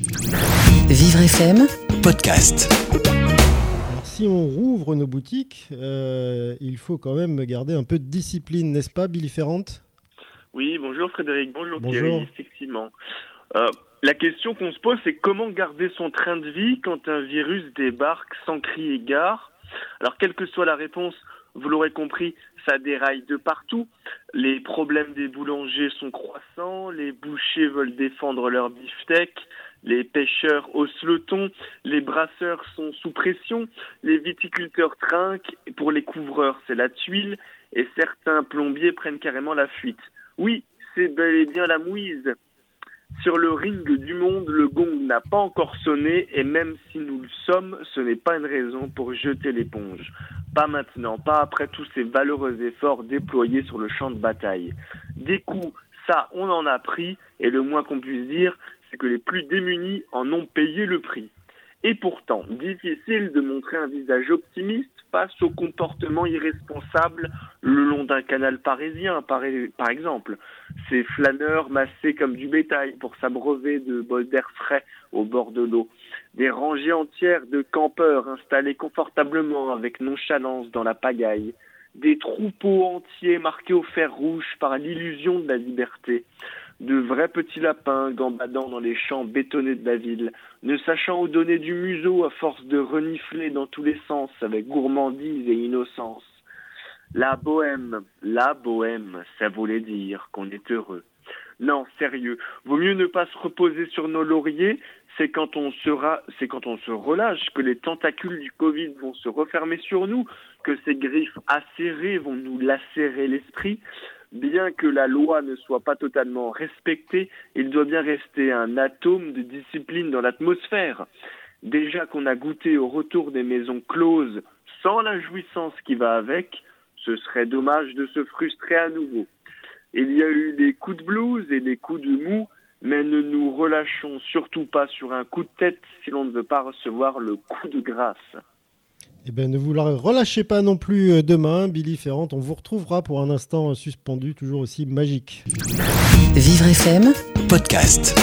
Vivre FM, podcast. Alors, si on rouvre nos boutiques, euh, il faut quand même garder un peu de discipline, n'est-ce pas, Billy Ferrante? Oui, bonjour Frédéric, bonjour, Bonjour. Thierry, effectivement. Euh, la question qu'on se pose, c'est comment garder son train de vie quand un virus débarque sans cri et gare? Alors, quelle que soit la réponse, vous l'aurez compris, ça déraille de partout. Les problèmes des boulangers sont croissants, les bouchers veulent défendre leur beefsteak, les pêcheurs haussent le ton, les brasseurs sont sous pression, les viticulteurs trinquent, pour les couvreurs, c'est la tuile, et certains plombiers prennent carrément la fuite. Oui, c'est bel et bien la mouise. Sur le ring du monde, le gong n'a pas encore sonné et même si nous le sommes, ce n'est pas une raison pour jeter l'éponge. Pas maintenant, pas après tous ces valeureux efforts déployés sur le champ de bataille. Des coups, ça, on en a pris et le moins qu'on puisse dire, c'est que les plus démunis en ont payé le prix. Et pourtant, difficile de montrer un visage optimiste face au comportement irresponsable le long d'un canal parisien, par, exemple. Ces flâneurs massés comme du bétail pour s'abreuver de bols d'air frais au bord de l'eau. Des rangées entières de campeurs installés confortablement avec nonchalance dans la pagaille. Des troupeaux entiers marqués au fer rouge par l'illusion de la liberté de vrais petits lapins gambadant dans les champs bétonnés de la ville, ne sachant où donner du museau à force de renifler dans tous les sens avec gourmandise et innocence. La bohème, la bohème, ça voulait dire qu'on est heureux. Non, sérieux, vaut mieux ne pas se reposer sur nos lauriers, c'est quand on sera, c'est quand on se relâche que les tentacules du Covid vont se refermer sur nous, que ces griffes acérées vont nous lacérer l'esprit. Bien que la loi ne soit pas totalement respectée, il doit bien rester un atome de discipline dans l'atmosphère. Déjà qu'on a goûté au retour des maisons closes sans la jouissance qui va avec, ce serait dommage de se frustrer à nouveau. Il y a eu des coups de blues et des coups de mou, mais ne nous relâchons surtout pas sur un coup de tête si l'on ne veut pas recevoir le coup de grâce. Eh bien, ne vous la relâchez pas non plus euh, demain, Billy Ferrante. On vous retrouvera pour un instant suspendu, toujours aussi magique. Vivre FM, Podcast.